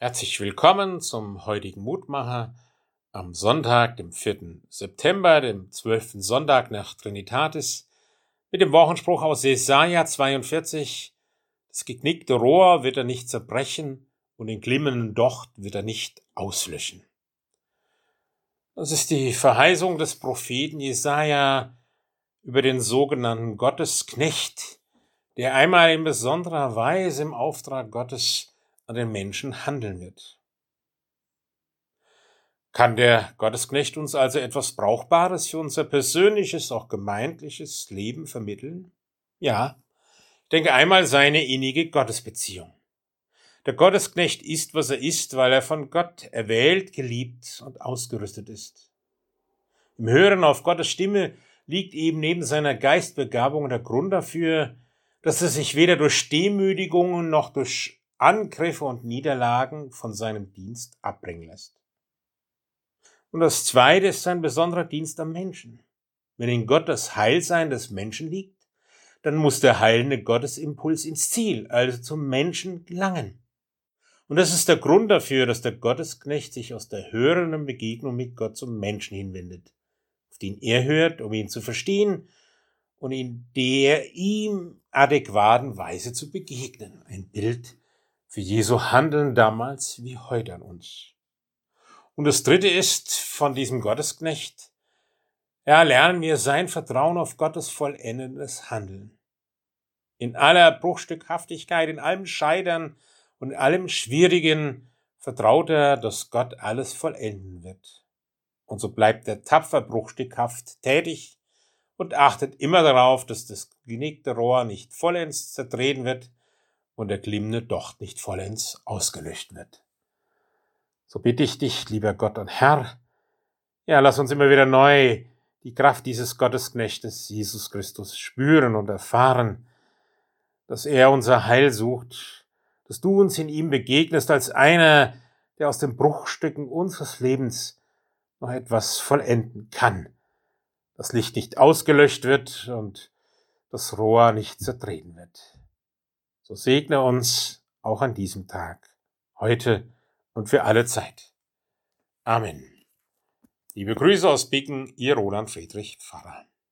Herzlich willkommen zum heutigen Mutmacher am Sonntag, dem 4. September, dem 12. Sonntag nach Trinitatis, mit dem Wochenspruch aus Jesaja 42. Das geknickte Rohr wird er nicht zerbrechen und den glimmenden Docht wird er nicht auslöschen. Das ist die Verheißung des Propheten Jesaja über den sogenannten Gottesknecht, der einmal in besonderer Weise im Auftrag Gottes an den Menschen handeln wird. Kann der Gottesknecht uns also etwas Brauchbares für unser persönliches, auch gemeindliches Leben vermitteln? Ja, ich denke einmal seine innige Gottesbeziehung. Der Gottesknecht ist, was er ist, weil er von Gott erwählt, geliebt und ausgerüstet ist. Im Hören auf Gottes Stimme liegt eben neben seiner Geistbegabung der Grund dafür, dass er sich weder durch Demütigungen noch durch Angriffe und Niederlagen von seinem Dienst abbringen lässt. Und das zweite ist sein besonderer Dienst am Menschen. Wenn in Gott das Heilsein des Menschen liegt, dann muss der heilende Gottesimpuls ins Ziel, also zum Menschen gelangen. Und das ist der Grund dafür, dass der Gottesknecht sich aus der hörenden Begegnung mit Gott zum Menschen hinwendet, auf den er hört, um ihn zu verstehen und in der ihm adäquaten Weise zu begegnen. Ein Bild für Jesu Handeln damals wie heute an uns. Und das dritte ist von diesem Gottesknecht, ja, lernen wir sein Vertrauen auf Gottes vollendendes Handeln. In aller Bruchstückhaftigkeit, in allem Scheitern und allem Schwierigen vertraut er, dass Gott alles vollenden wird. Und so bleibt er tapfer bruchstückhaft tätig und achtet immer darauf, dass das genickte Rohr nicht vollends zertreten wird, und der glimmende Docht nicht vollends ausgelöscht wird. So bitte ich dich, lieber Gott und Herr, ja, lass uns immer wieder neu die Kraft dieses Gottesknechtes Jesus Christus spüren und erfahren, dass er unser Heil sucht, dass du uns in ihm begegnest als einer, der aus den Bruchstücken unseres Lebens noch etwas vollenden kann, das Licht nicht ausgelöscht wird und das Rohr nicht zertreten wird. So segne uns auch an diesem Tag, heute und für alle Zeit. Amen. Liebe Grüße aus Bicken, Ihr Roland Friedrich Pfarrer.